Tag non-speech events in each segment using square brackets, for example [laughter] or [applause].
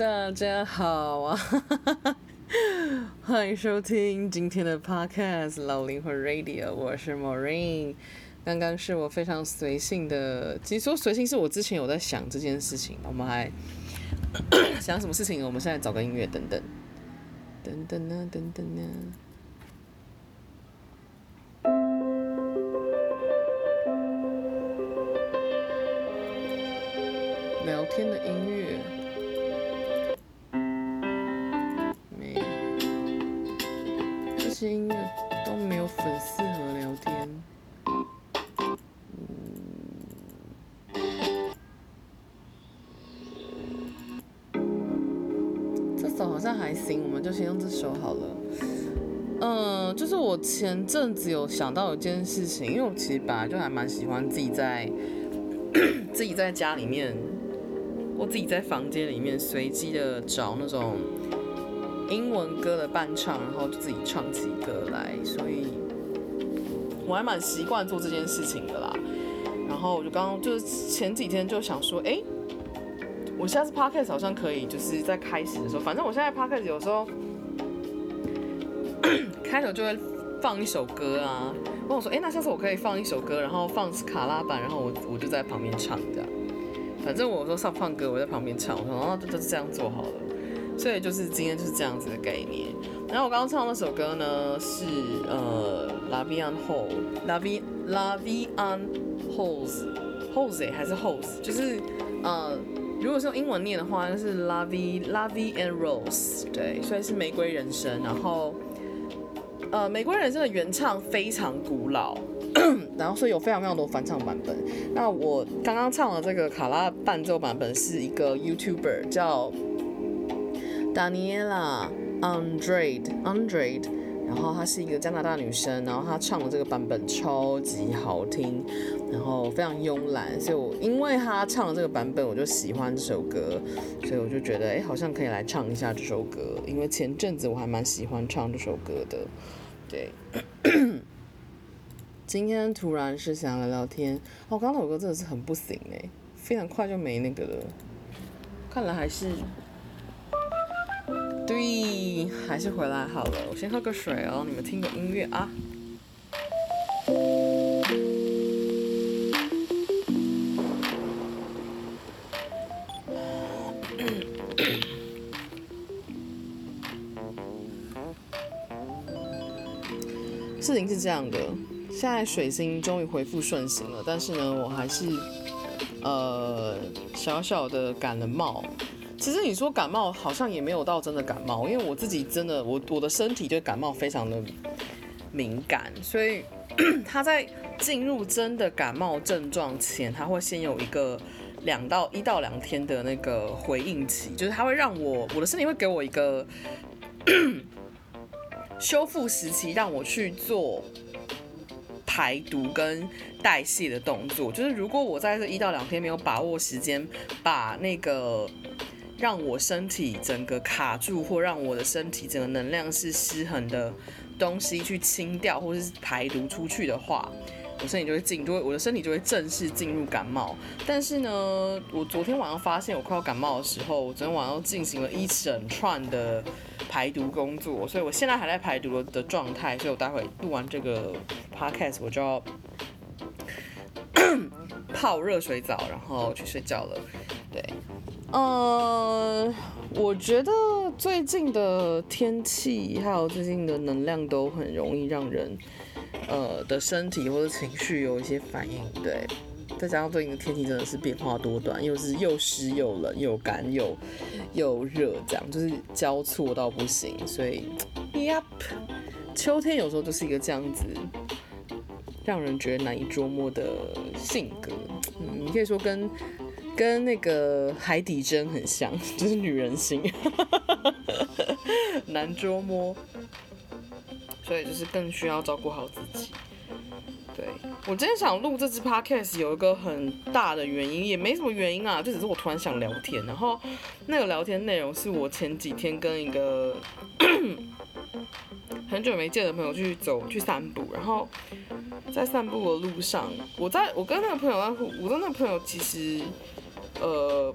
大家好啊，[laughs] 欢迎收听今天的 Podcast 老灵魂 Radio，我是 Maureen。刚刚是我非常随性的，其实说随性是我之前有在想这件事情，我们还 [coughs] 想什么事情？我们现在找个音乐，等等，等等呢，等等呢，聊天的音乐。就好了。嗯，就是我前阵子有想到一件事情，因为我其实本来就还蛮喜欢自己在 [coughs] 自己在家里面，或自己在房间里面随机的找那种。英文歌的伴唱，然后就自己唱起歌来，所以我还蛮习惯做这件事情的啦。然后我就刚刚就是前几天就想说，哎，我下次 podcast 好像可以，就是在开始的时候，反正我现在 podcast 有时候开头就会放一首歌啊。问我说，哎，那下次我可以放一首歌，然后放卡拉版，然后我我就在旁边唱这样。反正我说上放歌，我在旁边唱，我说哦，就就是这样做好了。所以就是今天就是这样子的概念。然后我刚刚唱那首歌呢，是呃，La Vie en Rose，La Vie La Vie en Rose，Rose 还是 Rose，就是呃，如果是用英文念的话，就是 La Vie La Vie en Rose，对，所以是玫瑰人生。然后呃，玫瑰人生的原唱非常古老，[clears throat] 然后所以有非常非常多翻唱版本。那我刚刚唱的这个卡拉伴奏版本是一个 YouTuber 叫。Daniela Andrade，Andrade，然后她是一个加拿大女生，然后她唱的这个版本超级好听，然后非常慵懒，所以我因为她唱的这个版本，我就喜欢这首歌，所以我就觉得，哎，好像可以来唱一下这首歌，因为前阵子我还蛮喜欢唱这首歌的，对。[coughs] 今天突然是想聊聊天，哦，刚刚那首歌真的是很不行哎，非常快就没那个了，看来还是。对，还是回来好了。我先喝个水哦，你们听个音乐啊。事情是这样的，现在水星终于恢复顺行了，但是呢，我还是呃小小的感了冒。其实你说感冒好像也没有到真的感冒，因为我自己真的我我的身体对感冒非常的敏感，所以 [clears throat] 他在进入真的感冒症状前，他会先有一个两到一到两天的那个回应期，就是它会让我我的身体会给我一个修复时期，让我去做排毒跟代谢的动作。就是如果我在这一到两天没有把握时间，把那个让我身体整个卡住，或让我的身体整个能量是失衡的东西去清掉，或是排毒出去的话。我身体就会进，就会我的身体就会正式进入感冒。但是呢，我昨天晚上发现我快要感冒的时候，我昨天晚上进行了一整串的排毒工作，所以我现在还在排毒的状态。所以我待会录完这个 podcast，我就要 [coughs] 泡热水澡，然后去睡觉了。对，呃，我觉得最近的天气还有最近的能量都很容易让人。呃的身体或者情绪有一些反应，对，再加上最近的天气真的是变化多端，又是又湿又冷又干又又热，这样就是交错到不行，所以，Yep，秋天有时候就是一个这样子，让人觉得难以捉摸的性格，嗯，你可以说跟跟那个海底针很像，就是女人心，[laughs] 难捉摸。所以就是更需要照顾好自己。对，我今天想录这支 podcast 有一个很大的原因，也没什么原因啊，就只是我突然想聊天。然后那个聊天内容是我前几天跟一个 [clears throat] 很久没见的朋友去走去散步，然后在散步的路上，我在我跟那个朋友在，我跟那个朋友其实呃。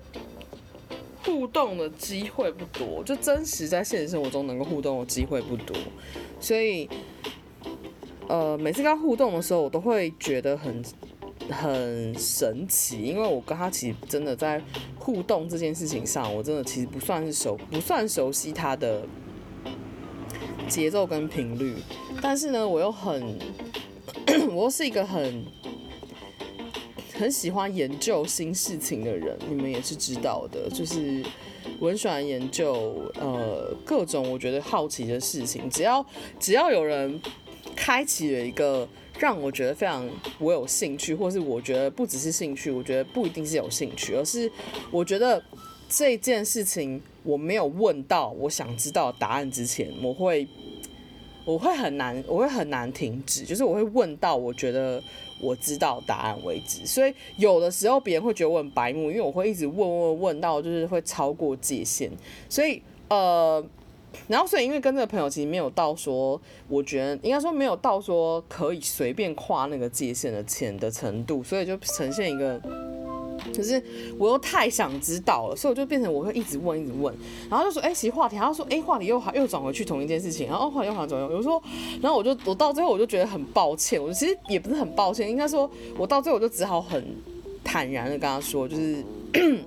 互动的机会不多，就真实在现实生活中能够互动的机会不多，所以，呃，每次跟他互动的时候，我都会觉得很很神奇，因为我跟他其实真的在互动这件事情上，我真的其实不算是熟，不算熟悉他的节奏跟频率，但是呢，我又很，[clears throat] 我又是一个很。很喜欢研究新事情的人，你们也是知道的。就是我很喜欢研究呃各种我觉得好奇的事情，只要只要有人开启了一个让我觉得非常我有兴趣，或是我觉得不只是兴趣，我觉得不一定是有兴趣，而是我觉得这件事情我没有问到我想知道答案之前，我会我会很难我会很难停止，就是我会问到我觉得。我知道答案为止，所以有的时候别人会觉得我很白目，因为我会一直问问问到就是会超过界限，所以呃，然后所以因为跟这个朋友其实没有到说，我觉得应该说没有到说可以随便跨那个界限的钱的程度，所以就呈现一个。可是我又太想知道了，所以我就变成我会一直问，一直问，然后就说，哎、其实话题，然后说，哎、话题又好，又转回去同一件事情，然后话题又好转回，我就说，然后我就我到最后我就觉得很抱歉，我其实也不是很抱歉，应该说，我到最后我就只好很坦然的跟他说，就是跟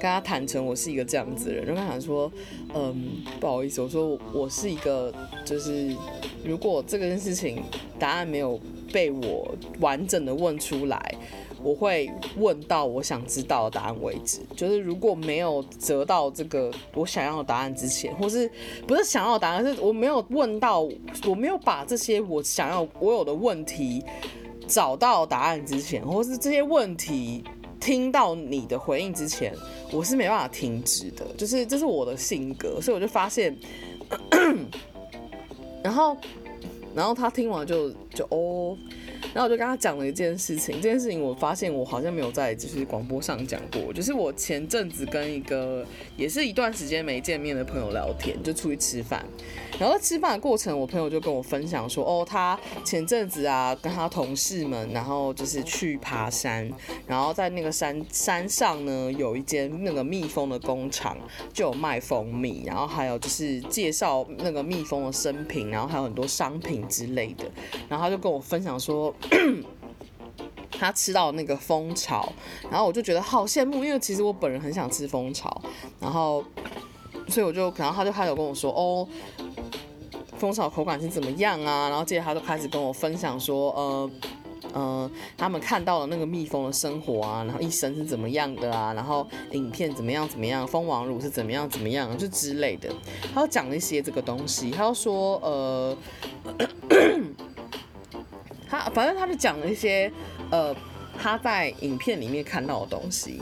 他坦诚我是一个这样子的人，就跟他想说，嗯，不好意思，我说我是一个，就是如果这件事情答案没有被我完整的问出来。我会问到我想知道的答案为止，就是如果没有得到这个我想要的答案之前，或是不是想要的答案，是我没有问到，我没有把这些我想要我有的问题找到答案之前，或是这些问题听到你的回应之前，我是没办法停止的，就是这是我的性格，所以我就发现，[coughs] 然后，然后他听完就就哦。然后我就跟他讲了一件事情，这件事情我发现我好像没有在就是广播上讲过，就是我前阵子跟一个也是一段时间没见面的朋友聊天，就出去吃饭，然后吃饭的过程，我朋友就跟我分享说，哦，他前阵子啊跟他同事们，然后就是去爬山，然后在那个山山上呢有一间那个蜜蜂的工厂，就有卖蜂蜜，然后还有就是介绍那个蜜蜂的生平，然后还有很多商品之类的，然后他就跟我分享说。他吃到那个蜂巢，然后我就觉得好羡慕，因为其实我本人很想吃蜂巢，然后所以我就，然后他就开始跟我说，哦，蜂巢口感是怎么样啊？然后接着他就开始跟我分享说，呃，呃，他们看到了那个蜜蜂的生活啊，然后一生是怎么样的啊？然后影片怎么样怎么样，蜂王乳是怎么样怎么样，就之类的，他要讲了一些这个东西，他要说，呃。他反正他就讲了一些，呃，他在影片里面看到的东西。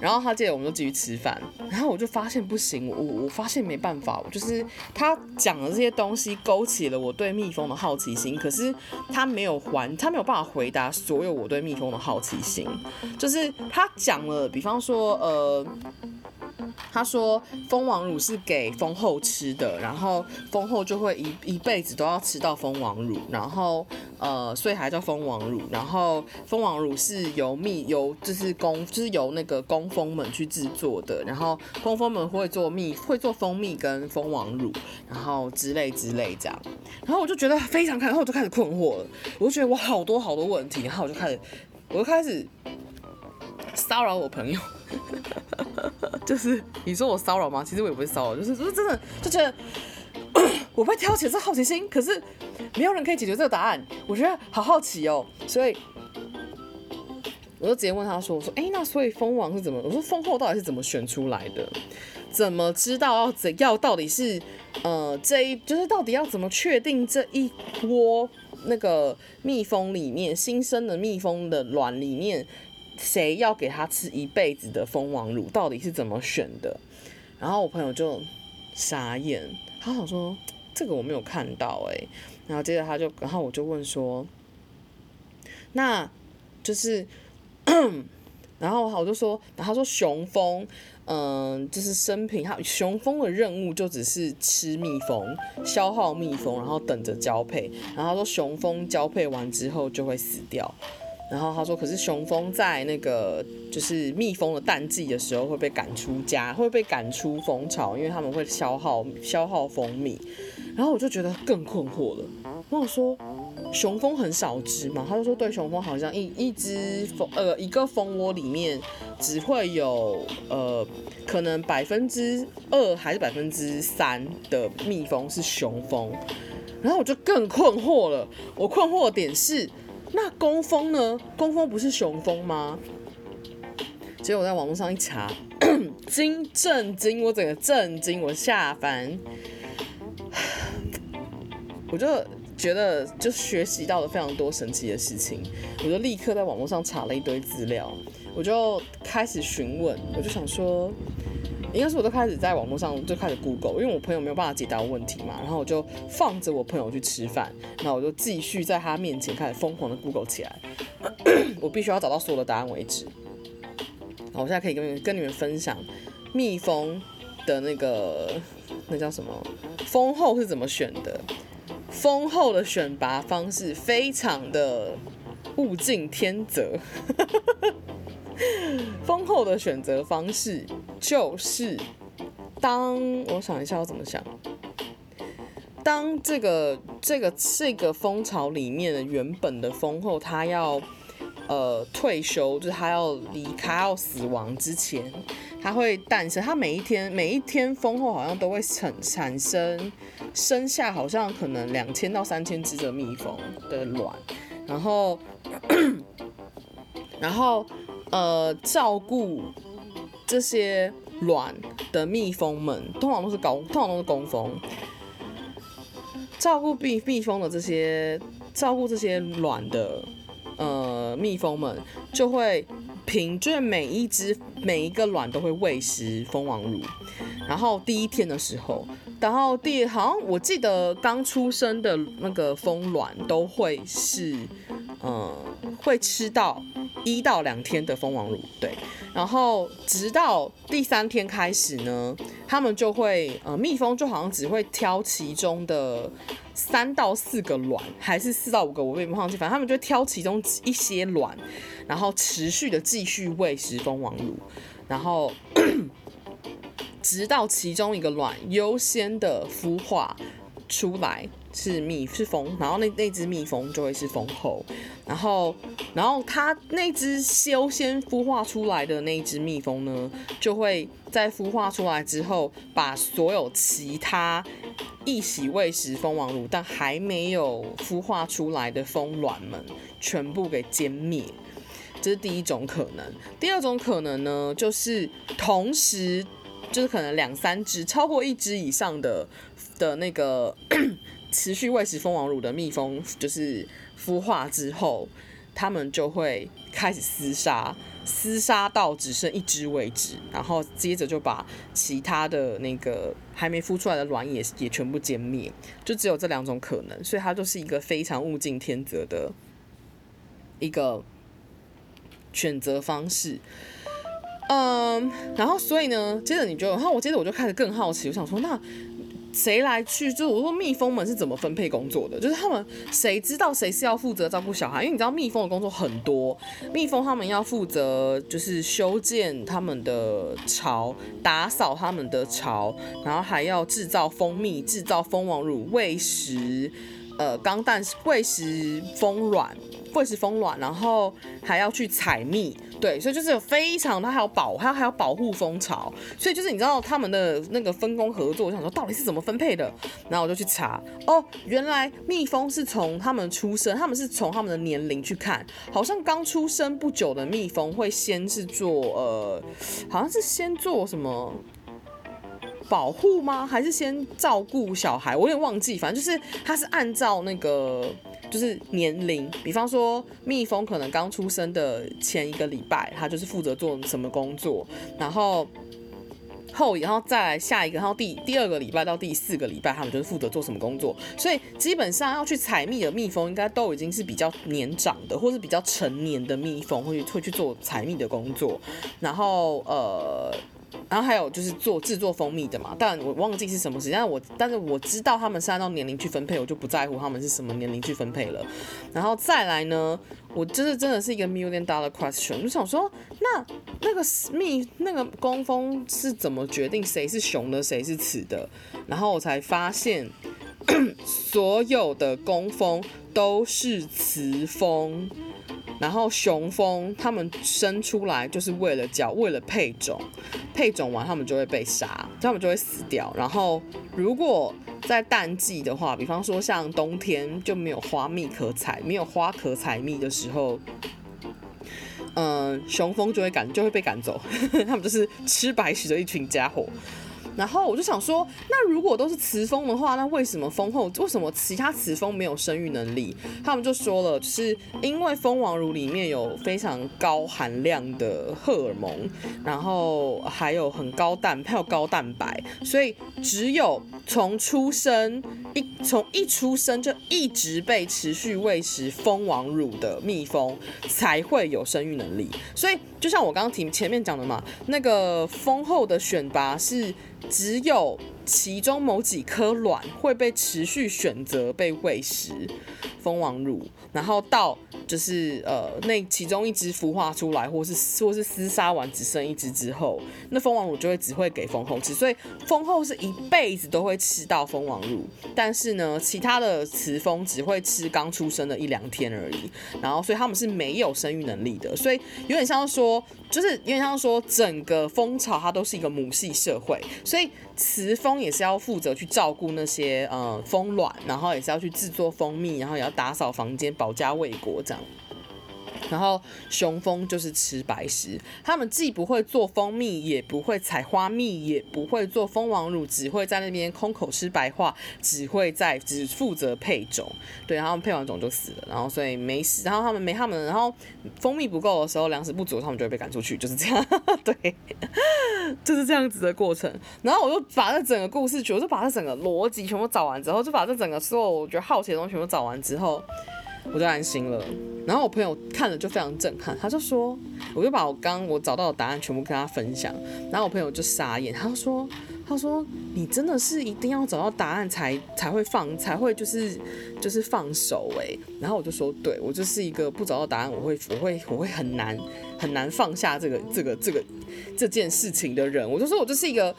然后他接着我们就继续吃饭，然后我就发现不行，我我发现没办法，我就是他讲的这些东西勾起了我对蜜蜂的好奇心，可是他没有还，他没有办法回答所有我对蜜蜂的好奇心，就是他讲了，比方说呃。他说蜂王乳是给蜂后吃的，然后蜂后就会一一辈子都要吃到蜂王乳，然后呃，所以还叫蜂王乳。然后蜂王乳是由蜜由就是工就是由那个工蜂们去制作的，然后工蜂们会做蜜会做蜂蜜跟蜂王乳，然后之类之类这样。然后我就觉得非常看，然后我就开始困惑了，我就觉得我好多好多问题，然后我就开始我就开始骚扰我朋友。[laughs] 就是你说我骚扰吗？其实我也不会骚扰，就是就是真的就觉得我被挑起这好奇心，可是没有人可以解决这个答案，我觉得好好奇哦，所以我就直接问他说：“我说，哎，那所以蜂王是怎么？我说蜂后到底是怎么选出来的？怎么知道要怎要到底是呃这一就是到底要怎么确定这一窝那个蜜蜂里面新生的蜜蜂的卵里面？”谁要给他吃一辈子的蜂王乳，到底是怎么选的？然后我朋友就傻眼，他想说这个我没有看到哎、然后接着他就，然后我就问说，那就是，[coughs] 然后我就说，然后他说雄蜂，嗯，就是生平，他雄蜂的任务就只是吃蜜蜂，消耗蜜蜂，然后等着交配。然后他说雄蜂交配完之后就会死掉。然后他说：“可是雄蜂在那个就是蜜蜂的淡季的时候会被赶出家，会被赶出蜂巢，因为他们会消耗消耗蜂蜜。”然后我就觉得更困惑了。然后我说：“雄蜂很少只嘛？”他就说：“对，雄蜂好像一一只蜂呃一个蜂窝里面只会有呃可能百分之二还是百分之三的蜜蜂是雄蜂。”然后我就更困惑了。我困惑的点是。那工蜂呢？工蜂不是雄蜂吗？结果我在网络上一查，[clears throat] 惊震惊，我整个震惊，我下凡，我就觉得就学习到了非常多神奇的事情，我就立刻在网络上查了一堆资料，我就开始询问，我就想说。应该是我都开始在网络上就开始 Google，因为我朋友没有办法解答我问题嘛，然后我就放着我朋友去吃饭，那我就继续在他面前开始疯狂的 Google 起来，[clears throat] 我必须要找到所有的答案为止。好，我现在可以跟跟你们分享蜜蜂的那个那叫什么蜂后是怎么选的，蜂后的选拔方式非常的物竞天择。[laughs] [laughs] 蜂后的选择方式就是，当我想一下，我怎么想？当这个这个这个蜂巢里面的原本的蜂后，它要呃退休，就是它要离开、要死亡之前，它会诞生。它每一天每一天蜂后好像都会产产生生下好像可能两千到三千只的蜜蜂的卵，然后 [clears throat] 然后。呃，照顾这些卵的蜜蜂们，通常都是公，通常都是工蜂。照顾蜜蜜蜂的这些，照顾这些卵的呃蜜蜂们，就会凭就是每一只每一个卵都会喂食蜂王乳。然后第一天的时候，然后第好像我记得刚出生的那个蜂卵都会是，嗯、呃，会吃到。一到两天的蜂王乳，对，然后直到第三天开始呢，他们就会呃，蜜蜂就好像只会挑其中的三到四个卵，还是四到五个，我也不忘记，反正他们就挑其中一些卵，然后持续的继续喂食蜂王乳，然后直到其中一个卵优先的孵化出来。是蜜是蜂，然后那那只蜜蜂就会是蜂后，然后然后它那只修先孵化出来的那只蜜蜂呢，就会在孵化出来之后，把所有其他一起喂食蜂王乳但还没有孵化出来的蜂卵们全部给歼灭，这是第一种可能。第二种可能呢，就是同时就是可能两三只，超过一只以上的的那个。持续喂食蜂王乳的蜜蜂，就是孵化之后，它们就会开始厮杀，厮杀到只剩一只为止，然后接着就把其他的那个还没孵出来的卵也也全部歼灭，就只有这两种可能，所以它就是一个非常物竞天择的一个选择方式。嗯，然后所以呢，接着你就，然后我接着我就开始更好奇，我想说那。谁来去？就我说蜜蜂们是怎么分配工作的？就是他们谁知道谁是要负责照顾小孩？因为你知道蜜蜂的工作很多，蜜蜂他们要负责就是修建他们的巢，打扫他们的巢，然后还要制造蜂蜜、制造蜂王乳、喂食，呃，钢蛋喂食蜂卵。喂食蜂卵，然后还要去采蜜，对，所以就是有非常，它还要保，它还要保护蜂巢，所以就是你知道他们的那个分工合作，我想说到底是怎么分配的，然后我就去查，哦，原来蜜蜂是从他们出生，他们是从他们的年龄去看，好像刚出生不久的蜜蜂会先是做，呃，好像是先做什么保护吗？还是先照顾小孩？我有点忘记，反正就是它是按照那个。就是年龄，比方说蜜蜂可能刚出生的前一个礼拜，它就是负责做什么工作，然后后然后再来下一个，然后第第二个礼拜到第四个礼拜，他们就是负责做什么工作。所以基本上要去采蜜的蜜蜂，应该都已经是比较年长的，或是比较成年的蜜蜂，会会去做采蜜的工作。然后呃。然后还有就是做制作蜂蜜的嘛，但我忘记是什么时间，我但是我知道他们是按照年龄去分配，我就不在乎他们是什么年龄去分配了。然后再来呢，我就是真的是一个 million dollar question，就想说，那那个蜜那个工蜂是怎么决定谁是雄的，谁是雌的？然后我才发现，[coughs] 所有的工蜂都是雌蜂。然后雄蜂它们生出来就是为了叫，为了配种，配种完它们就会被杀，它们就会死掉。然后如果在淡季的话，比方说像冬天就没有花蜜可采，没有花可采蜜的时候，嗯、雄蜂就会赶，就会被赶走，[laughs] 它们就是吃白食的一群家伙。然后我就想说，那如果都是雌蜂的话，那为什么蜂后为什么其他雌蜂没有生育能力？他们就说了，是因为蜂王乳里面有非常高含量的荷尔蒙，然后还有很高蛋，还有高蛋白，所以只有从出生一从一出生就一直被持续喂食蜂王乳的蜜蜂才会有生育能力。所以就像我刚刚提前面讲的嘛，那个蜂后的选拔是。只有其中某几颗卵会被持续选择被喂食蜂王乳，然后到就是呃那其中一只孵化出来，或是或是厮杀完只剩一只之后，那蜂王乳就会只会给蜂后吃，所以蜂后是一辈子都会吃。到蜂王乳，但是呢，其他的雌蜂只会吃刚出生的一两天而已，然后所以他们是没有生育能力的，所以有点像说，就是有点像说整个蜂巢它都是一个母系社会，所以。雌蜂也是要负责去照顾那些呃蜂卵，然后也是要去制作蜂蜜，然后也要打扫房间、保家卫国这样。然后雄蜂就是吃白食，他们既不会做蜂蜜，也不会采花蜜，也不会做蜂王乳，只会在那边空口吃白话，只会在只负责配种。对，然后配完种就死了，然后所以没死。然后他们没他们，然后蜂蜜不够的时候，粮食不足，他们就会被赶出去，就是这样。[laughs] 对，[laughs] 就是这样子的过程。然后我就把这整个故事，我就把这整个逻辑全部找完之后，就把这整个所有我觉得好奇的东西全部找完之后。我就安心了，然后我朋友看了就非常震撼，他就说，我就把我刚我找到的答案全部跟他分享，然后我朋友就傻眼，他说，他说你真的是一定要找到答案才才会放才会就是就是放手诶。然后我就说，对，我就是一个不找到答案我会我会我会很难很难放下这个这个这个这件事情的人，我就说我就是一个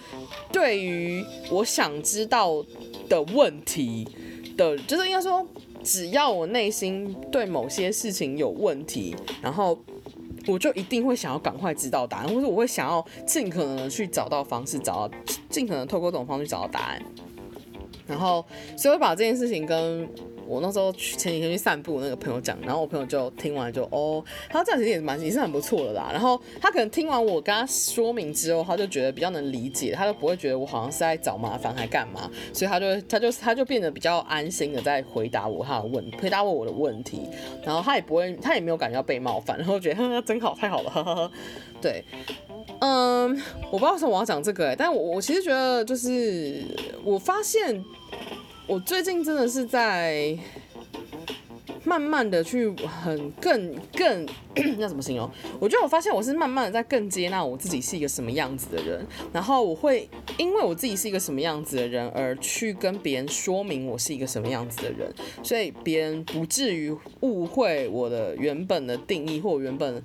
对于我想知道的问题的，就是应该说。只要我内心对某些事情有问题，然后我就一定会想要赶快知道答案，或者我会想要尽可能的去找到方式，找到尽可能透过这种方式找到答案。然后，所以我把这件事情跟我那时候去前几天去散步，那个朋友讲，然后我朋友就听完就哦，他这样其实也蛮也是很不错的啦。然后他可能听完我跟他说明之后，他就觉得比较能理解，他就不会觉得我好像是在找麻烦还干嘛，所以他就他就他就变得比较安心的在回答我他的问回答我我的问题，然后他也不会他也没有感觉到被冒犯，然后觉得呵呵真好太好了，呵呵呵，对。嗯，我不知道为什么我要讲这个哎，但我我其实觉得就是我发现我最近真的是在慢慢的去很更更 [clears throat] 那怎么形容？我觉得我发现我是慢慢的在更接纳我自己是一个什么样子的人，然后我会因为我自己是一个什么样子的人而去跟别人说明我是一个什么样子的人，所以别人不至于误会我的原本的定义或原本。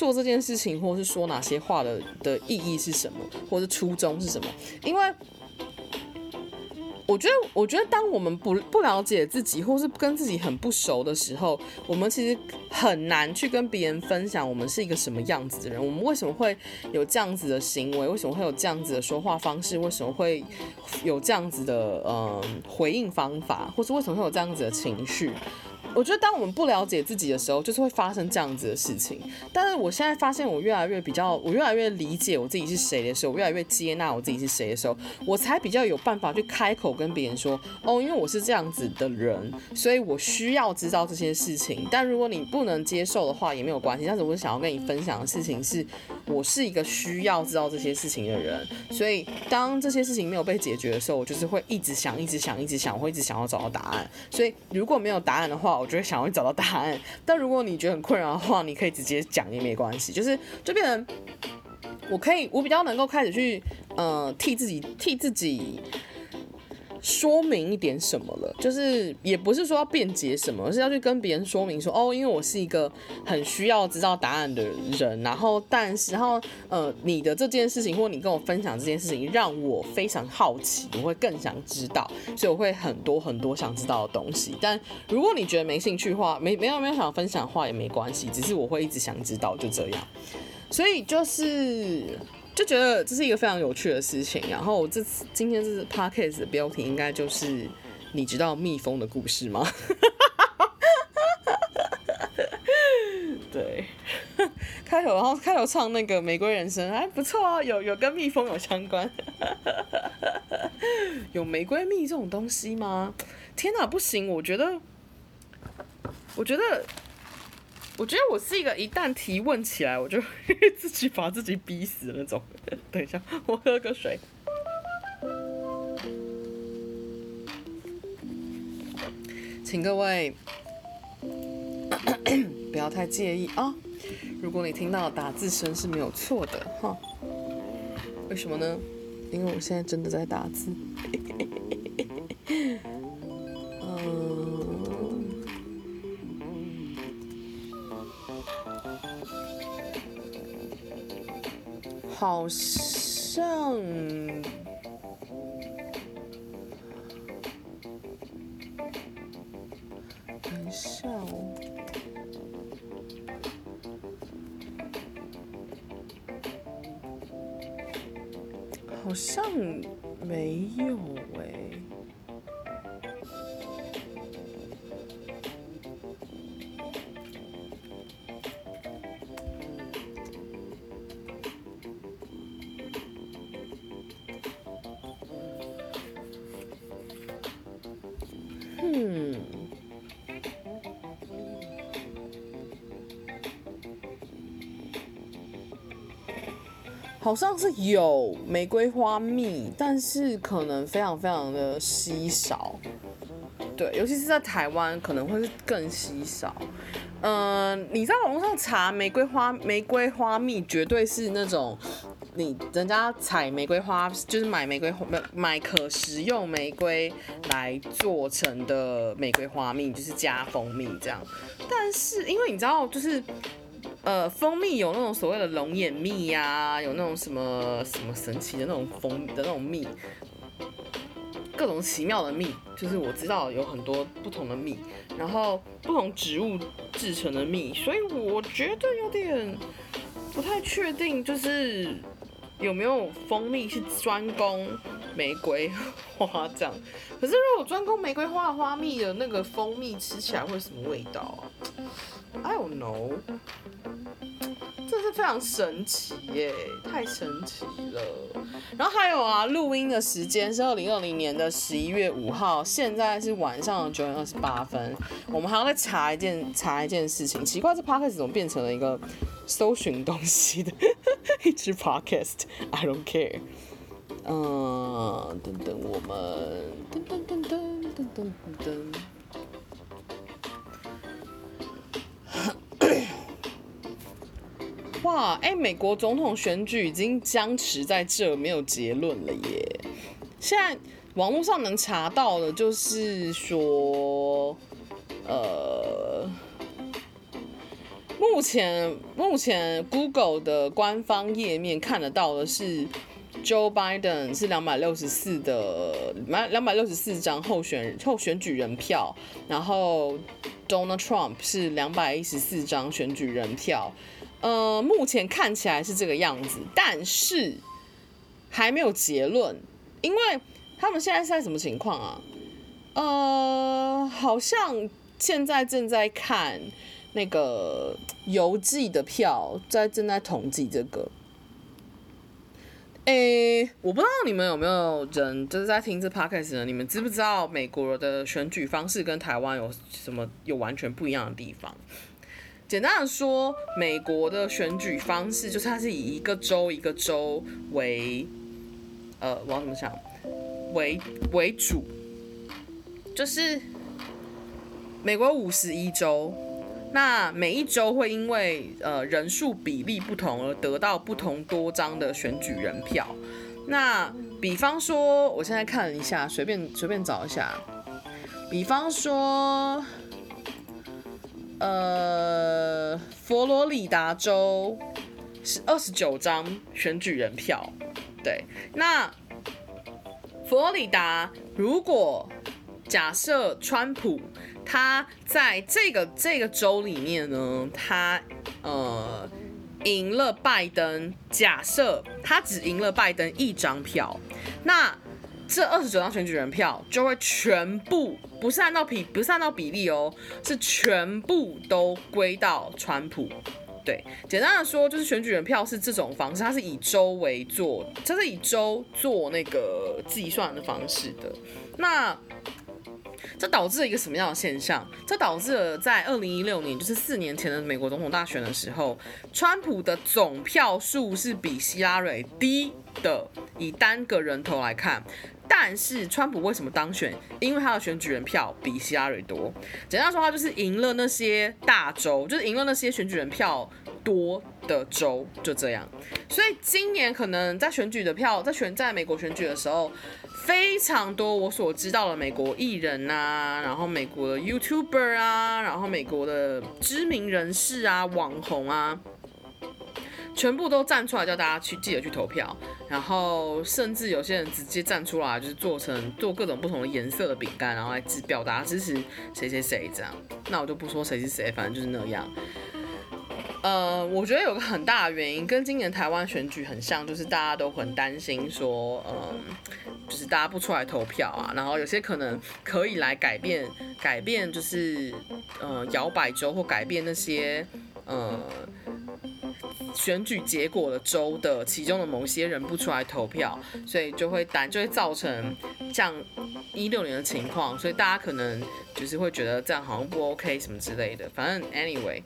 做这件事情，或是说哪些话的的意义是什么，或是初衷是什么？因为我觉得，我觉得当我们不不了解自己，或是跟自己很不熟的时候，我们其实很难去跟别人分享我们是一个什么样子的人。我们为什么会有这样子的行为？为什么会有这样子的说话方式？为什么会有这样子的嗯回应方法？或是为什么会有这样子的情绪？我觉得当我们不了解自己的时候，就是会发生这样子的事情。但是我现在发现，我越来越比较，我越来越理解我自己是谁的时候，我越来越接纳我自己是谁的时候，我才比较有办法去开口跟别人说，哦，因为我是这样子的人，所以我需要知道这些事情。但如果你不能接受的话，也没有关系。但是我想要跟你分享的事情是，我是一个需要知道这些事情的人。所以当这些事情没有被解决的时候，我就是会一直想，一直想，一直想，我会一直想要找到答案。所以如果没有答案的话，我觉得想要找到答案，但如果你觉得很困扰的话，你可以直接讲也没关系。就是就变成我可以，我比较能够开始去，呃，替自己替自己。说明一点什么了，就是也不是说要辩解什么，而是要去跟别人说明说，哦，因为我是一个很需要知道答案的人，然后但是然后呃，你的这件事情或你跟我分享这件事情让我非常好奇，我会更想知道，所以我会很多很多想知道的东西。但如果你觉得没兴趣的话，没没有没有想分享的话也没关系，只是我会一直想知道，就这样。所以就是。就觉得这是一个非常有趣的事情，然后这次今天这次 podcast 的标题应该就是你知道蜜蜂的故事吗？[laughs] 对，开头然后开头唱那个玫瑰人生还不错啊，有有跟蜜蜂有相关，[laughs] 有玫瑰蜜这种东西吗？天哪，不行，我觉得，我觉得。我觉得我是一个一旦提问起来，我就 [laughs] 自己把自己逼死的那种。等一下，我喝个水。请各位 [coughs] 不要太介意啊！如果你听到打字声是没有错的哈，为什么呢？因为我现在真的在打字。好像，好像是有玫瑰花蜜，但是可能非常非常的稀少。对，尤其是在台湾，可能会是更稀少。嗯、你在网络上查玫瑰花玫瑰花蜜，绝对是那种你人家采玫瑰花，就是买玫瑰买买可食用玫瑰来做成的玫瑰花蜜，就是加蜂蜜这样。但是因为你知道，就是。呃，蜂蜜有那种所谓的龙眼蜜呀、有那种什么什么神奇的那种蜂的那种蜜，各种奇妙的蜜，就是我知道有很多不同的蜜，然后不同植物制成的蜜，所以我觉得有点不太确定，就是有没有蜂蜜是专攻玫瑰花这样。可是如果专攻玫瑰花的花蜜的那个蜂蜜，吃起来会什么味道啊？I don't know。这是非常神奇耶，太神奇了。然后还有啊，录音的时间是二零二零年的十一月五号，现在是晚上九点二十八分。我们还要再查一件查一件事情，奇怪，这 podcast 怎么变成了一个搜寻东西的一支 podcast？I don't care。嗯，等等，我们噔噔噔噔噔噔噔。哇，哎、美国总统选举已经僵持在这，没有结论了耶。现在网络上能查到的，就是说，呃，目前目前 Google 的官方页面看得到的是，Joe Biden 是两百六十四的，两两百六十四张候选候选举人票，然后 Donald Trump 是两百一十四张选举人票。呃，目前看起来是这个样子，但是还没有结论，因为他们现在是在什么情况啊？呃，好像现在正在看那个邮寄的票，在正在统计这个。诶，我不知道你们有没有人就是在听这 podcast 呢？你们知不知道美国的选举方式跟台湾有什么有完全不一样的地方？简单的说，美国的选举方式就是它是以一个州一个州为，呃，我要怎么想？为为主，就是美国五十一州，那每一州会因为呃人数比例不同而得到不同多张的选举人票。那比方说，我现在看了一下，随便随便找一下，比方说。呃，佛罗里达州是二十九张选举人票，对。那佛罗里达如果假设川普他在这个这个州里面呢，他呃赢了拜登，假设他只赢了拜登一张票，那。这二十九张选举人票就会全部不是按照比不是按照比例哦，是全部都归到川普。对，简单的说就是选举人票是这种方式，它是以州为做，它是以州做那个计算的方式的。那这导致了一个什么样的现象？这导致了在二零一六年，就是四年前的美国总统大选的时候，川普的总票数是比希拉蕊低的，以单个人头来看。但是川普为什么当选？因为他的选举人票比希拉里多。简单说，他就是赢了那些大州，就是赢了那些选举人票多的州，就这样。所以今年可能在选举的票，在选在美国选举的时候，非常多我所知道的美国艺人啊，然后美国的 YouTuber 啊，然后美国的知名人士啊、网红啊。全部都站出来叫大家去记得去投票，然后甚至有些人直接站出来就是做成做各种不同的颜色的饼干，然后来支表达支持谁谁谁这样。那我就不说谁是谁，反正就是那样。呃，我觉得有个很大的原因跟今年台湾选举很像，就是大家都很担心说，嗯、呃，就是大家不出来投票啊，然后有些可能可以来改变改变，就是呃摇摆州或改变那些呃。选举结果的州的其中的某些人不出来投票，所以就会单就会造成像一六年的情况，所以大家可能就是会觉得这样好像不 OK 什么之类的。反正 anyway，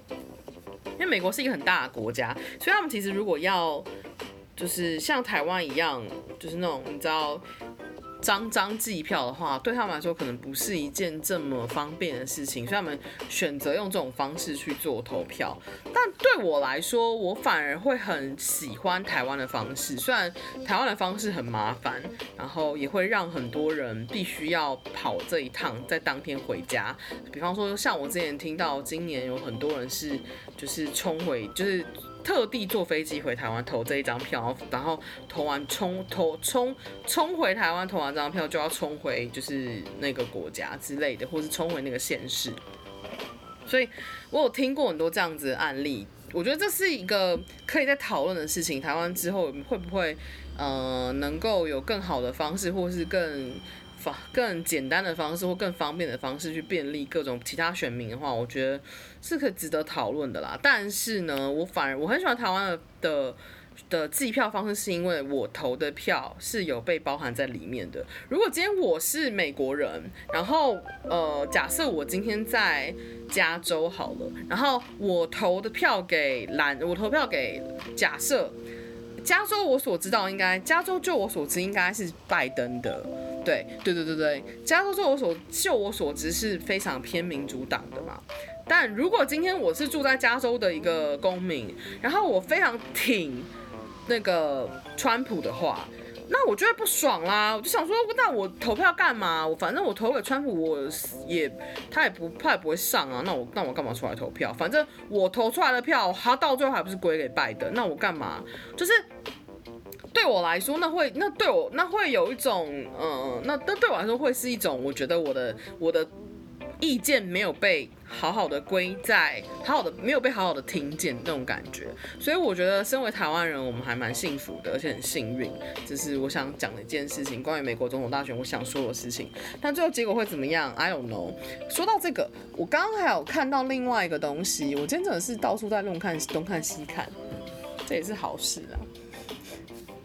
因为美国是一个很大的国家，所以他们其实如果要就是像台湾一样，就是那种你知道。张张计票的话，对他们来说可能不是一件这么方便的事情，所以他们选择用这种方式去做投票。但对我来说，我反而会很喜欢台湾的方式。虽然台湾的方式很麻烦，然后也会让很多人必须要跑这一趟，在当天回家。比方说，像我之前听到，今年有很多人是就是冲回，就是。特地坐飞机回台湾投这一张票，然后投完冲投冲冲回台湾投完这张票就要冲回就是那个国家之类的，或是冲回那个县市。所以我有听过很多这样子的案例，我觉得这是一个可以在讨论的事情。台湾之后会不会呃，能够有更好的方式，或是更更简单的方式，或更方便的方式去便利各种其他选民的话，我觉得是可以值得讨论的啦。但是呢，我反而我很喜欢台湾的的。的计票方式是因为我投的票是有被包含在里面的。如果今天我是美国人，然后呃，假设我今天在加州好了，然后我投的票给蓝，我投票给假设加州，我所知道应该加州就我所知应该是拜登的，对对对对对，加州就我所就我所知是非常偏民主党的嘛。但如果今天我是住在加州的一个公民，然后我非常挺。那个川普的话，那我就会不爽啦。我就想说，那我投票干嘛？我反正我投给川普，我也他也不他也不会上啊。那我那我干嘛出来投票？反正我投出来的票，他到最后还不是归给拜登？那我干嘛？就是对我来说，那会那对我那会有一种嗯，那那对我来说会是一种，我觉得我的我的。意见没有被好好的归在，好好的没有被好好的听见那种感觉，所以我觉得身为台湾人，我们还蛮幸福的，而且很幸运。这是我想讲的一件事情，关于美国总统大选，我想说的事情。但最后结果会怎么样？I don't know。说到这个，我刚刚还有看到另外一个东西，我今天真的是到处在乱看，东看西看，这也是好事啊。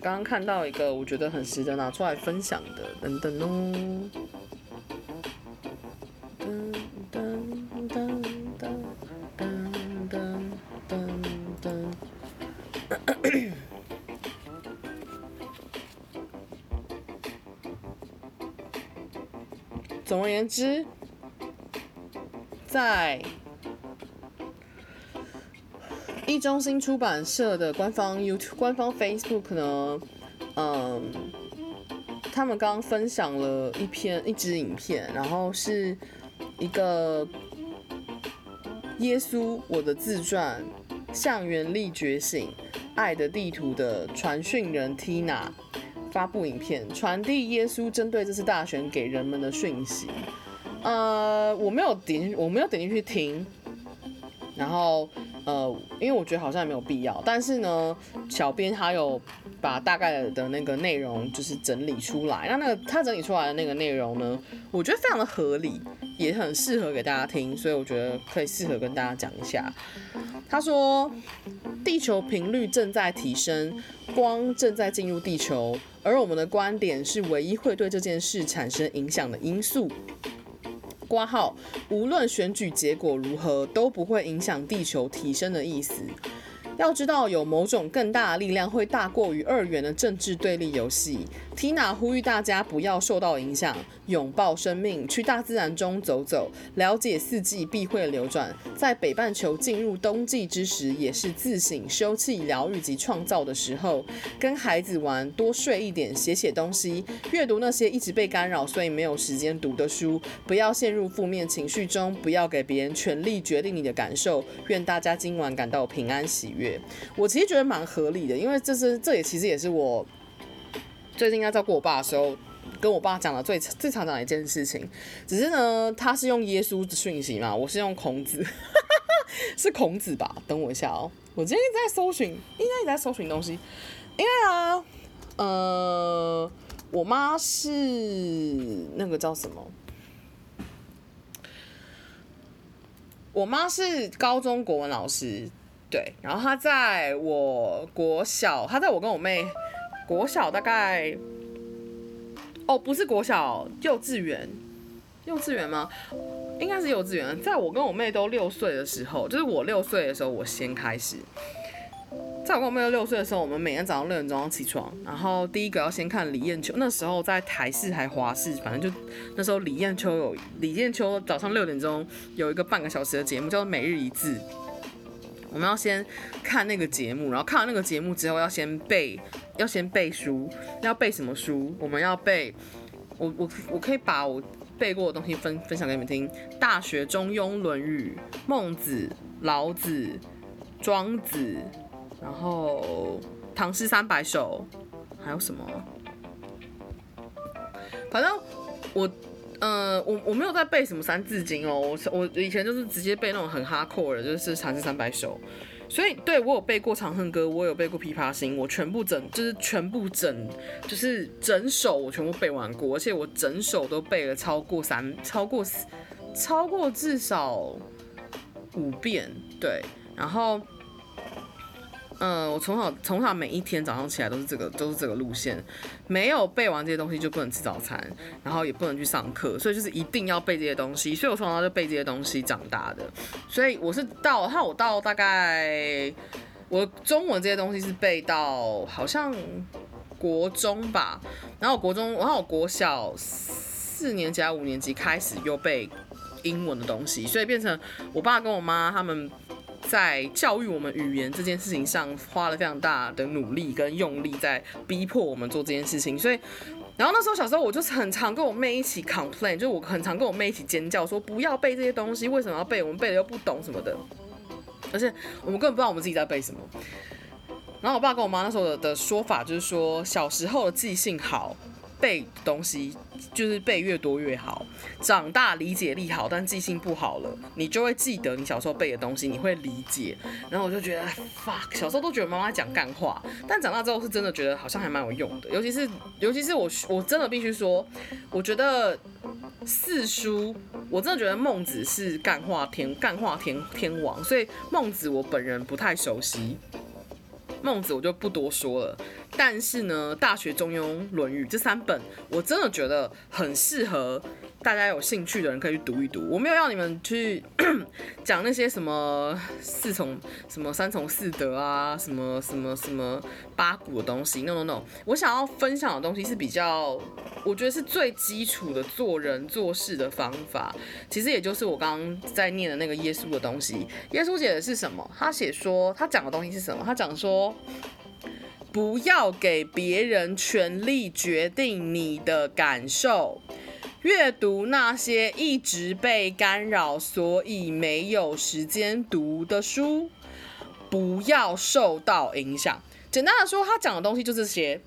刚刚看到一个我觉得很值得拿出来分享的，等等哦。总而言之，在一中心出版社的官方 YouTube、官方 Facebook 呢，嗯，他们刚刚分享了一篇一支影片，然后是一个耶稣我的自传，向原力觉醒，爱的地图的传讯人 Tina。发布影片，传递耶稣针对这次大选给人们的讯息。呃，我没有点，我没有点进去听。然后，呃，因为我觉得好像也没有必要。但是呢，小编他有把大概的那个内容就是整理出来。那那个他整理出来的那个内容呢，我觉得非常的合理，也很适合给大家听。所以我觉得可以适合跟大家讲一下。他说，地球频率正在提升，光正在进入地球。而我们的观点是唯一会对这件事产生影响的因素。挂号，无论选举结果如何，都不会影响地球提升的意思。要知道，有某种更大的力量会大过于二元的政治对立游戏。Tina 呼吁大家不要受到影响，拥抱生命，去大自然中走走，了解四季必会流转。在北半球进入冬季之时，也是自省、休憩、疗愈及创造的时候。跟孩子玩，多睡一点，写写东西，阅读那些一直被干扰所以没有时间读的书。不要陷入负面情绪中，不要给别人权力决定你的感受。愿大家今晚感到平安喜悦。我其实觉得蛮合理的，因为这是这也其实也是我。最近在照顾我爸的时候，跟我爸讲的最最常讲的一件事情，只是呢，他是用耶稣的讯息嘛，我是用孔子，[laughs] 是孔子吧？等我一下哦，我今天在搜寻，应该也在搜寻东西，因为啊，呃，我妈是那个叫什么？我妈是高中国文老师，对，然后她在我国小，她在我跟我妹。国小大概，哦，不是国小，幼稚园，幼稚园吗？应该是幼稚园。在我跟我妹都六岁的时候，就是我六岁的时候，我先开始。在我跟我妹都六岁的时候，我们每天早上六点钟要起床，然后第一个要先看李艳秋。那时候在台视还华视，反正就那时候李艳秋有李艳秋早上六点钟有一个半个小时的节目，叫做《每日一字》。我们要先看那个节目，然后看完那个节目之后，要先背，要先背书。要背什么书？我们要背，我我我可以把我背过的东西分分享给你们听：《大学》《中庸》《论语》《孟子》《老子》《庄子》，然后《唐诗三百首》，还有什么？反正我。呃，我我没有在背什么三字经哦，我我以前就是直接背那种很哈扣的，就是《唐诗三百首》，所以对我有背过《长恨歌》，我有背过《琵琶行》，我全部整就是全部整就是整首我全部背完过，而且我整首都背了超过三超过四超过至少五遍，对，然后。嗯，我从小从小每一天早上起来都是这个都是这个路线，没有背完这些东西就不能吃早餐，然后也不能去上课，所以就是一定要背这些东西，所以我从小就背这些东西长大的，所以我是到，然后我到大概我中文这些东西是背到好像国中吧，然后我国中，然后我国小四年级还五年级开始又背英文的东西，所以变成我爸跟我妈他们。在教育我们语言这件事情上，花了非常大的努力跟用力，在逼迫我们做这件事情。所以，然后那时候小时候，我就是很常跟我妹一起 complain，就是我很常跟我妹一起尖叫，说不要背这些东西，为什么要背？我们背了又不懂什么的。而且我们根本不知道我们自己在背什么。然后我爸跟我妈那时候的的说法就是说，小时候的记性好。背东西就是背越多越好，长大理解力好，但记性不好了，你就会记得你小时候背的东西，你会理解。然后我就觉得，fuck，小时候都觉得妈妈讲干话，但长大之后是真的觉得好像还蛮有用的。尤其是，尤其是我，我真的必须说，我觉得四书，我真的觉得孟子是干话天，干话天天王，所以孟子我本人不太熟悉。孟子我就不多说了，但是呢，《大学》《中庸》《论语》这三本，我真的觉得很适合大家有兴趣的人可以去读一读。我没有要你们去 [coughs] 讲那些什么四从、什么三从四德啊，什么什么什么八股的东西。No No No，我想要分享的东西是比较，我觉得是最基础的做人做事的方法。其实也就是我刚刚在念的那个耶稣的东西。耶稣写的是什么？他写说他讲的东西是什么？他讲说。不要给别人权力决定你的感受。阅读那些一直被干扰，所以没有时间读的书，不要受到影响。简单的说，他讲的东西就这些，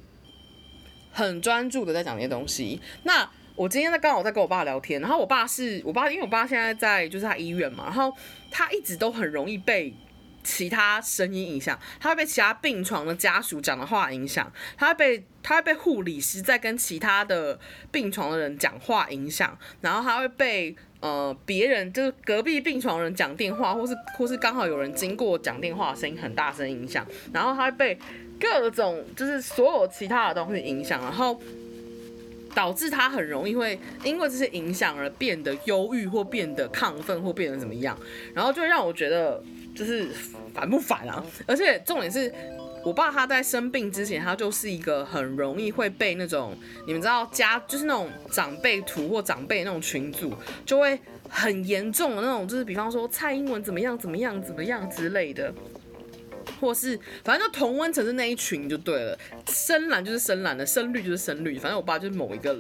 很专注的在讲这些东西。那我今天在刚好在跟我爸聊天，然后我爸是我爸，因为我爸现在在就是他医院嘛，然后他一直都很容易被。其他声音影响，他会被其他病床的家属讲的话影响，他会被他会被护理师在跟其他的病床的人讲话影响，然后他会被呃别人就是隔壁病床人讲电话，或是或是刚好有人经过讲电话的声音很大声影响，然后他会被各种就是所有其他的东西影响，然后导致他很容易会因为这些影响而变得忧郁或变得亢奋或变得怎么样，然后就让我觉得。就是烦不烦啊？而且重点是，我爸他在生病之前，他就是一个很容易会被那种你们知道家就是那种长辈图或长辈那种群组，就会很严重的那种，就是比方说蔡英文怎么样怎么样怎么样之类的。或是反正就同温层是那一群就对了，深蓝就是深蓝的，深绿就是深绿，反正我爸就是某一个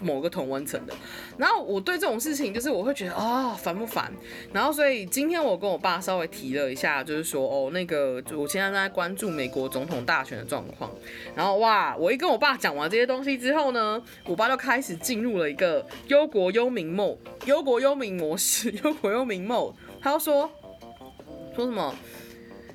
某一个同温层的。然后我对这种事情就是我会觉得啊烦不烦？然后所以今天我跟我爸稍微提了一下，就是说哦那个我现在正在关注美国总统大选的状况。然后哇，我一跟我爸讲完这些东西之后呢，我爸就开始进入了一个忧国忧民 mode，忧国忧民模式，[laughs] 忧国忧民 mode。他就说说什么？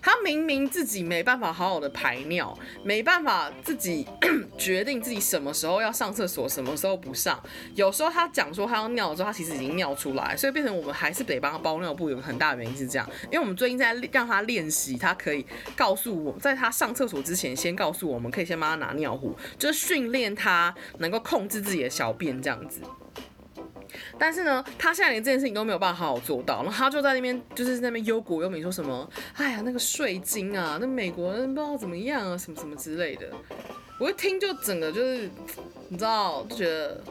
他明明自己没办法好好的排尿，没办法自己 [clears throat] 决定自己什么时候要上厕所，什么时候不上。有时候他讲说他要尿的时候，他其实已经尿出来，所以变成我们还是得帮他包尿布。有很大的原因是这样，因为我们最近在让他练习，他可以告诉我，在他上厕所之前，先告诉我们，可以先帮他拿尿壶，就是训练他能够控制自己的小便这样子。但是呢，他现在连这件事情都没有办法好好做到，然后他就在那边就是在那边忧国忧民，说什么，哎呀，那个税金啊，那美国人不知道怎么样啊，什么什么之类的。我一听就整个就是，你知道，就觉得。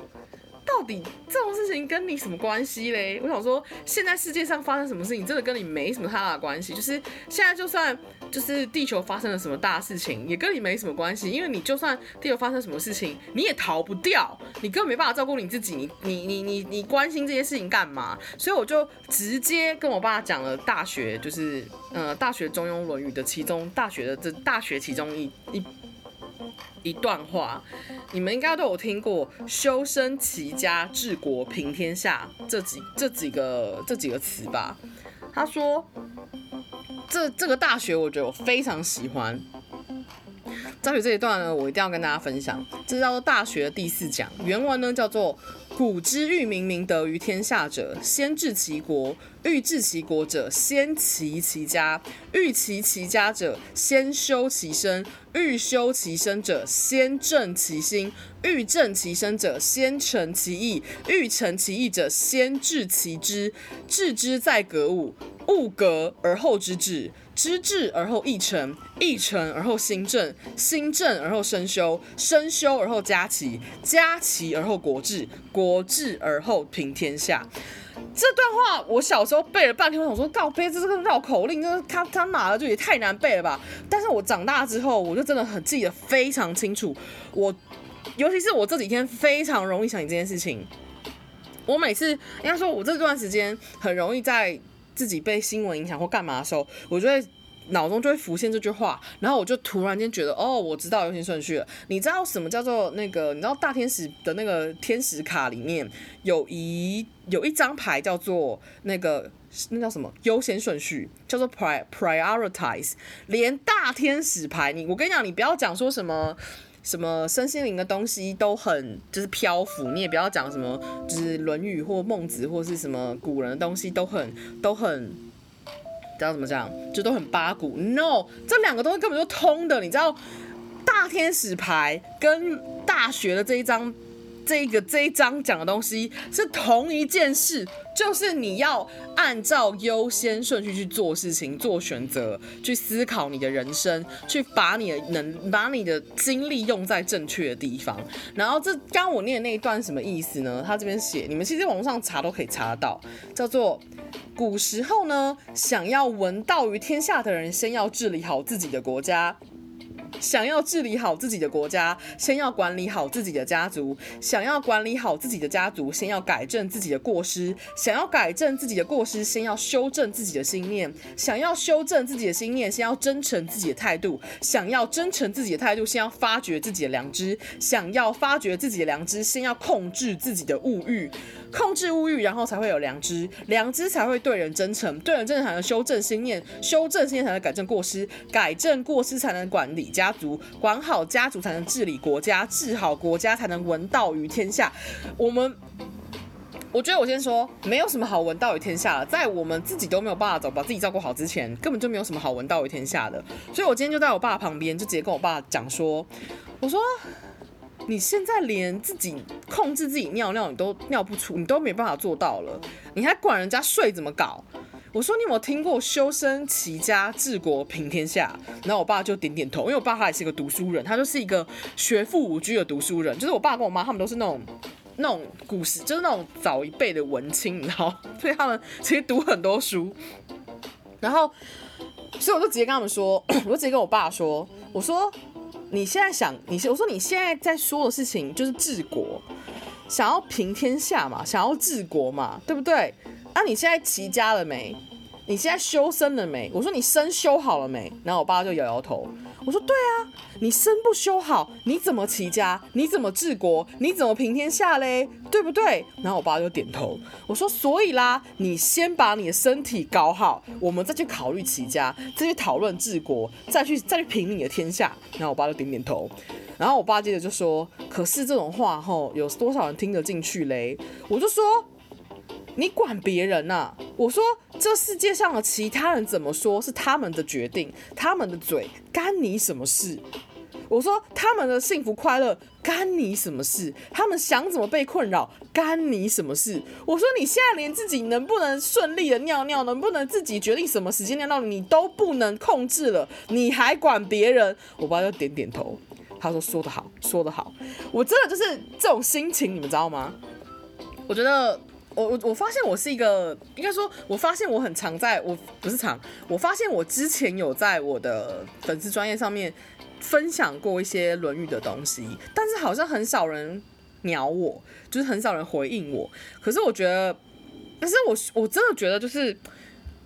到底这种事情跟你什么关系嘞？我想说，现在世界上发生什么事情，真的跟你没什么太大的关系。就是现在，就算就是地球发生了什么大事情，也跟你没什么关系。因为你就算地球发生什么事情，你也逃不掉，你根本没办法照顾你自己。你你你你你关心这些事情干嘛？所以我就直接跟我爸讲了大学，就是呃大学中庸论语的其中大学的这大学其中一一。一段话，你们应该都有听过“修身齐家治国平天下”这几这几个这几个词吧？他说：“这这个大学，我觉得我非常喜欢。大学这一段呢，我一定要跟大家分享，这叫做大学的第四讲，原文呢叫做。古之欲明明德于天下者，先治其国；欲治其国者，先齐其家；欲齐其家者，先修其身；欲修其身者，先正其心；欲正其身者，先诚其意；欲诚其意者，先治其知。致知在格物，物格而后知至。知至而后意诚，意诚而后心正，心正而后身修，身修而后家齐，家齐而后国治，国治而后平天下。这段话我小时候背了半天，我想说告别，这是个绕口令，这他他妈的就也太难背了吧？但是我长大之后，我就真的很记得非常清楚。我尤其是我这几天非常容易想起这件事情。我每次应该说，我这段时间很容易在。自己被新闻影响或干嘛的时候，我就会脑中就会浮现这句话，然后我就突然间觉得，哦，我知道优先顺序了。你知道什么叫做那个？你知道大天使的那个天使卡里面有一有一张牌叫做那个那叫什么优先顺序，叫做 pri prioritize。连大天使牌，你我跟你讲，你不要讲说什么。什么身心灵的东西都很就是漂浮，你也不要讲什么就是《论语》或孟子或是什么古人的东西都很都很，知道怎么讲，就都很八股。No，这两个东西根本就通的，你知道，大天使牌跟大学的这一张。这个这一张讲的东西是同一件事，就是你要按照优先顺序去做事情、做选择、去思考你的人生，去把你的能把你的精力用在正确的地方。然后这刚我念的那一段什么意思呢？他这边写，你们其实网络上查都可以查到，叫做古时候呢，想要闻道于天下的人，先要治理好自己的国家。想要治理好自己的国家，先要管理好自己的家族；想要管理好自己的家族，先要改正自己的过失；想要改正自己的过失，先要修正自己的心念；想要修正自己的心念，先要真诚自己的态度；想要真诚自己的态度，先要发掘自己的良知；想要发掘自己的良知，先要控制自己的物欲。控制物欲，然后才会有良知，良知才会对人真诚，对人真诚才能修正心念，修正心念才能改正过失，改正过失才能管理家族，管好家族才能治理国家，治好国家才能闻道于天下。我们，我觉得我先说，没有什么好闻道于天下了，在我们自己都没有办法走，把自己照顾好之前，根本就没有什么好闻道于天下的。所以我今天就在我爸旁边，就直接跟我爸讲说，我说。你现在连自己控制自己尿尿你都尿不出，你都没办法做到了，你还管人家睡怎么搞？我说你有没有听过修身齐家治国平天下？然后我爸就点点头，因为我爸他也是一个读书人，他就是一个学富五车的读书人，就是我爸跟我妈他们都是那种那种古时，就是那种早一辈的文青，你知道，所以他们其实读很多书。然后，所以我就直接跟他们说，我就直接跟我爸说，我说。你现在想，你我说你现在在说的事情就是治国，想要平天下嘛，想要治国嘛，对不对？啊，你现在齐家了没？你现在修身了没？我说你身修好了没？然后我爸就摇摇头。我说对啊，你身不修好，你怎么齐家？你怎么治国？你怎么平天下嘞？对不对？然后我爸就点头。我说所以啦，你先把你的身体搞好，我们再去考虑齐家，再去讨论治国，再去再去平你的天下。然后我爸就点点头。然后我爸接着就说：“可是这种话吼，有多少人听得进去嘞？”我就说。你管别人呐、我说这世界上的其他人怎么说是他们的决定，他们的嘴干你什么事？我说他们的幸福快乐干你什么事？他们想怎么被困扰干你什么事？我说你现在连自己能不能顺利的尿尿，能不能自己决定什么时间尿尿，你都不能控制了，你还管别人？我爸就点点头，他说说得好，说得好。我真的就是这种心情，你们知道吗？我觉得。我我我发现我是一个，应该说，我发现我很常在，我不是常，我发现我之前有在我的粉丝专业上面分享过一些《论语》的东西，但是好像很少人鸟我，就是很少人回应我。可是我觉得，但是我我真的觉得，就是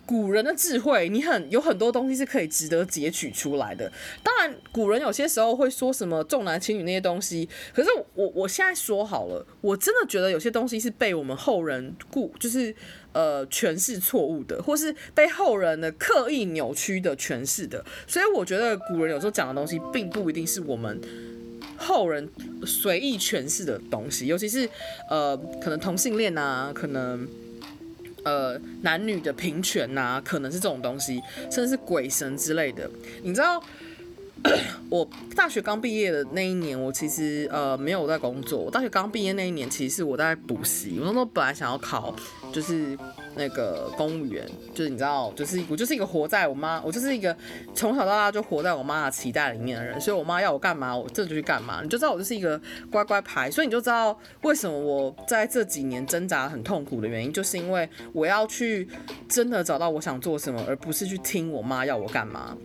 古人的智慧，你很有很多东西是可以值得截取出来的。当然，古人有些时候会说什么重男轻女那些东西，可是我我现在说好了，我真的觉得有些东西是被我们后人故就是呃诠释错误的，或是被后人的刻意扭曲的诠释的。所以我觉得古人有时候讲的东西，并不一定是我们后人随意诠释的东西，尤其是呃可能同性恋啊，可能。呃，男女的平权呐、可能是这种东西，甚至是鬼神之类的。你知道，[coughs] 我大学刚毕业的那一年，我其实呃没有在工作。我大学刚毕业那一年，其实是我在补习。我那时候本来想要考，就是。那个公务员，就是你知道，就是我就是一个活在我妈，我就是一个从小到大就活在我妈的期待里面的人，所以我妈要我干嘛，我这就去干嘛。你就知道我就是一个乖乖牌，所以你就知道为什么我在这几年挣扎很痛苦的原因，就是因为我要去真的找到我想做什么，而不是去听我妈要我干嘛。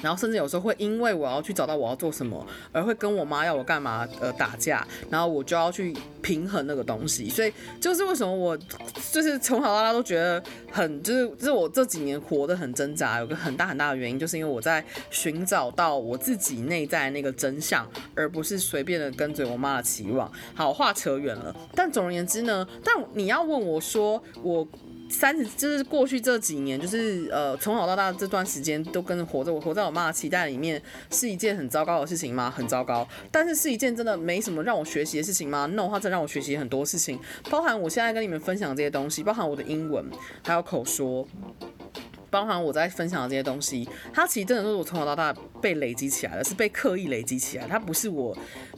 然后甚至有时候会因为我要去找到我要做什么，而会跟我妈要我干嘛呃打架，然后我就要去平衡那个东西。所以就是为什么我就是从小到大都觉得很就是就是我这几年活得很挣扎，有个很大很大的原因，就是因为我在寻找到我自己内在那个真相，而不是随便的跟随我妈的期望。好，话扯远了，但总而言之呢，但你要问我说我。三十就是过去这几年，就是呃从小到大这段时间都跟着活着，我活在我妈的期待里面，是一件很糟糕的事情吗？很糟糕。但是是一件真的没什么让我学习的事情吗？No，它真让我学习很多事情，包含我现在跟你们分享这些东西，包含我的英文，还有口说。包含我在分享的这些东西，它其实真的是我从小到大被累积起来的，是被刻意累积起来。它不是我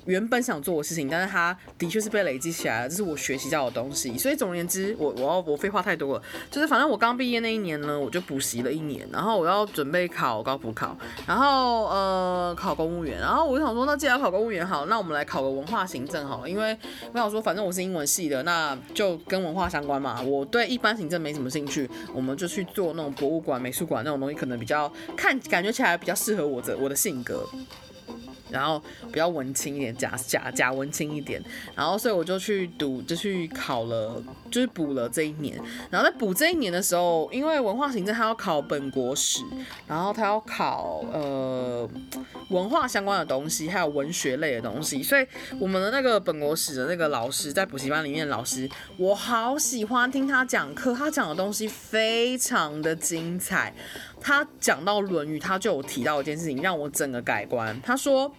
原本想做的事情，但是它的确是被累积起来的，这是我学习到的东西。所以总而言之，我我要我废话太多了，就是反正我刚毕业那一年呢，我就补习了一年，然后我要准备考高普考，然后呃考公务员，然后我就想说，那既然考公务员好，那我们来考个文化行政好了，因为我想说，反正我是英文系的，那就跟文化相关嘛。我对一般行政没什么兴趣，我们就去做那种博物馆、美术馆那种东西，可能比较看感觉起来比较适合我的我的性格。然后比较文青一点，假假假文青一点，然后所以我就去读，就去考了，就是补了这一年。然后在补这一年的时候，因为文化行政他要考本国史，然后他要考呃文化相关的东西，还有文学类的东西，所以我们的那个本国史的那个老师在补习班里面老师，我好喜欢听他讲课，他讲的东西非常的精彩。他讲到《论语》，他就有提到一件事情，让我整个改观。他说。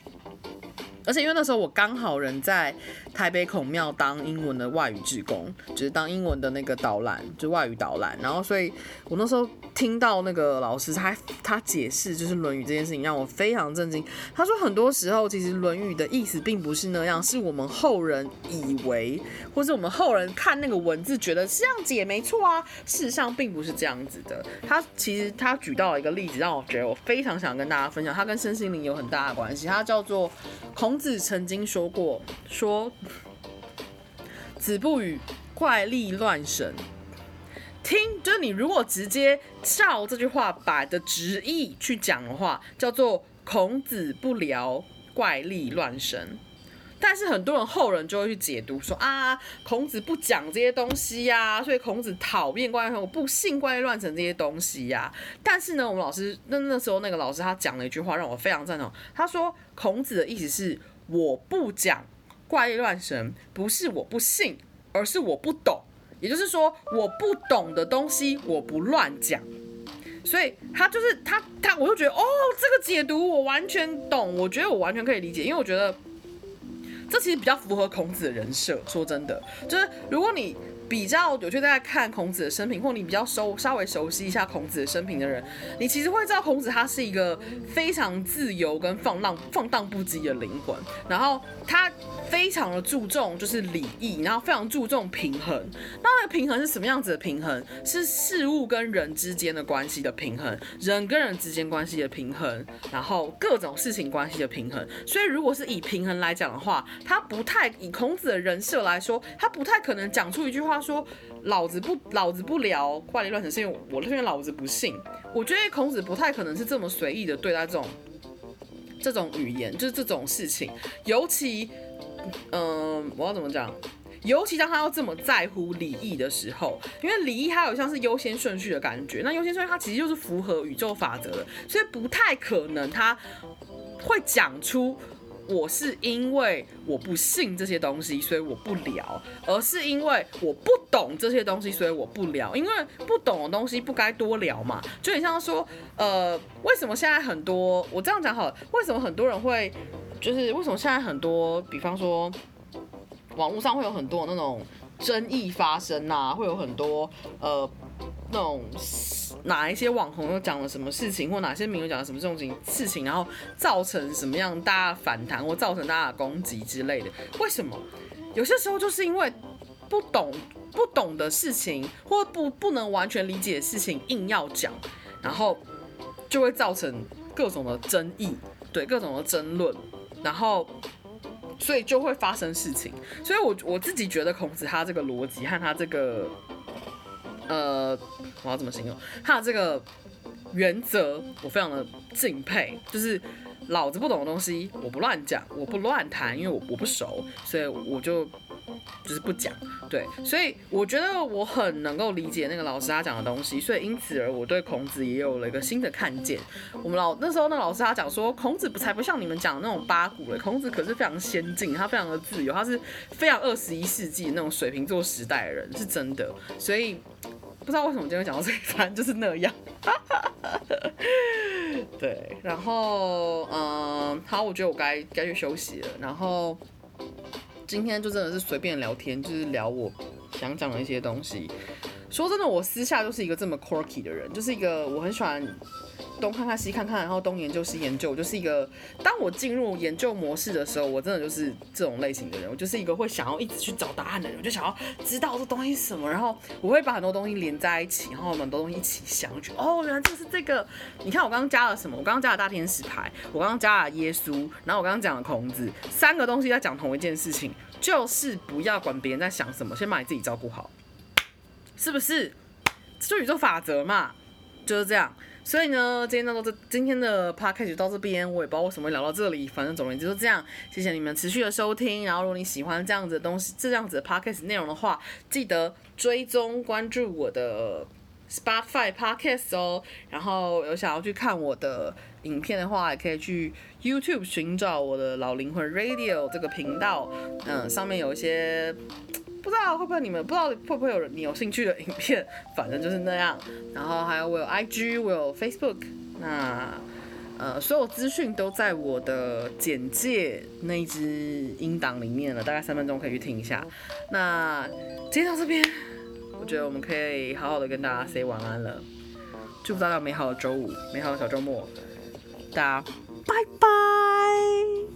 而且因为那时候我刚好人在台北孔庙当英文的外语志工，就是当英文的那个导览，就外语导览。然后所以我那时候听到那个老师他他解释就是《论语》这件事情，让我非常震惊。他说很多时候其实《论语》的意思并不是那样，是我们后人以为，或是我们后人看那个文字觉得是这样解没错啊，事实上并不是这样子的。他其实他举到了一个例子，让我觉得我非常想跟大家分享，他跟身心灵有很大的关系，他叫做孔。孔子曾经说过：“说子不语怪力乱神。”听，就是你如果直接照这句话把的直译去讲的话，叫做“孔子不聊怪力乱神”。但是很多人后人就会去解读说：“啊，孔子不讲这些东西呀，所以孔子讨厌怪力，我不信怪力乱神这些东西呀。”但是呢，我们老师那那时候那个老师他讲了一句话，让我非常赞同。他说：“孔子的意思是。”我不讲怪力乱神，不是我不信，而是我不懂。也就是说，我不懂的东西，我不乱讲。所以他就是他他，我就觉得哦，这个解读我完全懂，我觉得我完全可以理解，因为我觉得这其实比较符合孔子的人设。说真的，就是如果你。比较有趣，在看孔子的生平，或你比较熟稍微熟悉一下孔子的生平的人，你其实会知道孔子他是一个非常自由跟放浪放荡不羁的灵魂，然后他非常的注重就是礼义，然后非常注重平衡。那那个平衡是什么样子的平衡？是事物跟人之间的关系的平衡，人跟人之间关系的平衡，然后各种事情关系的平衡。所以如果是以平衡来讲的话，他不太以孔子的人设来说，他不太可能讲出一句话。他说：“老子不，老子不聊怪力乱神，是因为我因为老子不信。我觉得孔子不太可能是这么随意的对待这种这种语言，就是这种事情。尤其，嗯、我要怎么讲？尤其当他要这么在乎礼义的时候，因为礼义它有像是优先顺序的感觉，那优先顺序它其实就是符合宇宙法则的，所以不太可能他会讲出。我是因为我不信这些东西，所以我不聊，而是因为我不懂这些东西，所以我不聊。因为不懂的东西不该多聊嘛，就很像说，呃，为什么现在很多我这样讲好了，为什么很多人会，就是为什么现在很多，比方说，网络上会有很多那种争议发生啊，会有很多呃。那种哪一些网红又讲了什么事情，或哪些名人讲了什么这种事情，然后造成什么样大家反弹，或造成大家的攻击之类的？为什么？有些时候就是因为不懂不懂的事情，或不不能完全理解的事情，硬要讲，然后就会造成各种的争议，对各种的争论，然后所以就会发生事情。所以我我自己觉得孔子他这个逻辑和他这个。呃，我要怎么形容？他的这个原则，我非常的敬佩。就是老子不懂的东西，我不乱讲，我不乱谈，因为我我不熟，所以我就就是不讲。对，所以我觉得我很能够理解那个老师他讲的东西，所以因此而我对孔子也有了一个新的看见。我们老那时候那老师他讲说，孔子不才不像你们讲的那种八股嘞，孔子可是非常先进，他非常的自由，他是非常二十一世纪那种水瓶座时代的人，是真的。所以。不知道为什么今天讲到这一番，[laughs] 就是那样。对，然后嗯，好，我觉得我该该去休息了。然后今天就真的是随便聊天，就是聊我想讲的一些东西。说真的，我私下就是一个这么 quirky 的人，就是一个我很喜欢。东看看西看看，然后东研究西研究，就是一个。当我进入研究模式的时候，我真的就是这种类型的人。我就是一个会想要一直去找答案的人，我就想要知道这东西什么，然后我会把很多东西连在一起，然后很多东西一起想，我觉哦，原来就是这个。你看我刚刚加了什么？我刚刚加了大天使牌，我刚刚加了耶稣，然后我刚刚讲了孔子，三个东西在讲同一件事情，就是不要管别人在想什么，先把你自己照顾好，是不是？这宇宙法则嘛，就是这样。所以呢，今天到这，今天的 podcast 就到这边，我也不知道为什么会聊到这里，反正总而言之就这样。谢谢你们持续的收听，然后如果你喜欢这样子的东西，这样子的 podcast 内容的话，记得追踪关注我的 Spotify podcast 哦。然后有想要去看我的影片的话，也可以去 YouTube 寻找我的老灵魂 Radio 这个频道，嗯，上面有一些。不知道会不会你们不知道会不会有人你有兴趣的影片，反正就是那样。然后还有我有 IG，我有 Facebook，那呃所有资讯都在我的简介那一支音档里面了，大概三分钟可以去听一下。那今天到这边，我觉得我们可以好好的跟大家 say 晚安了。祝福大家美好的周五，美好的小周末，大家拜拜。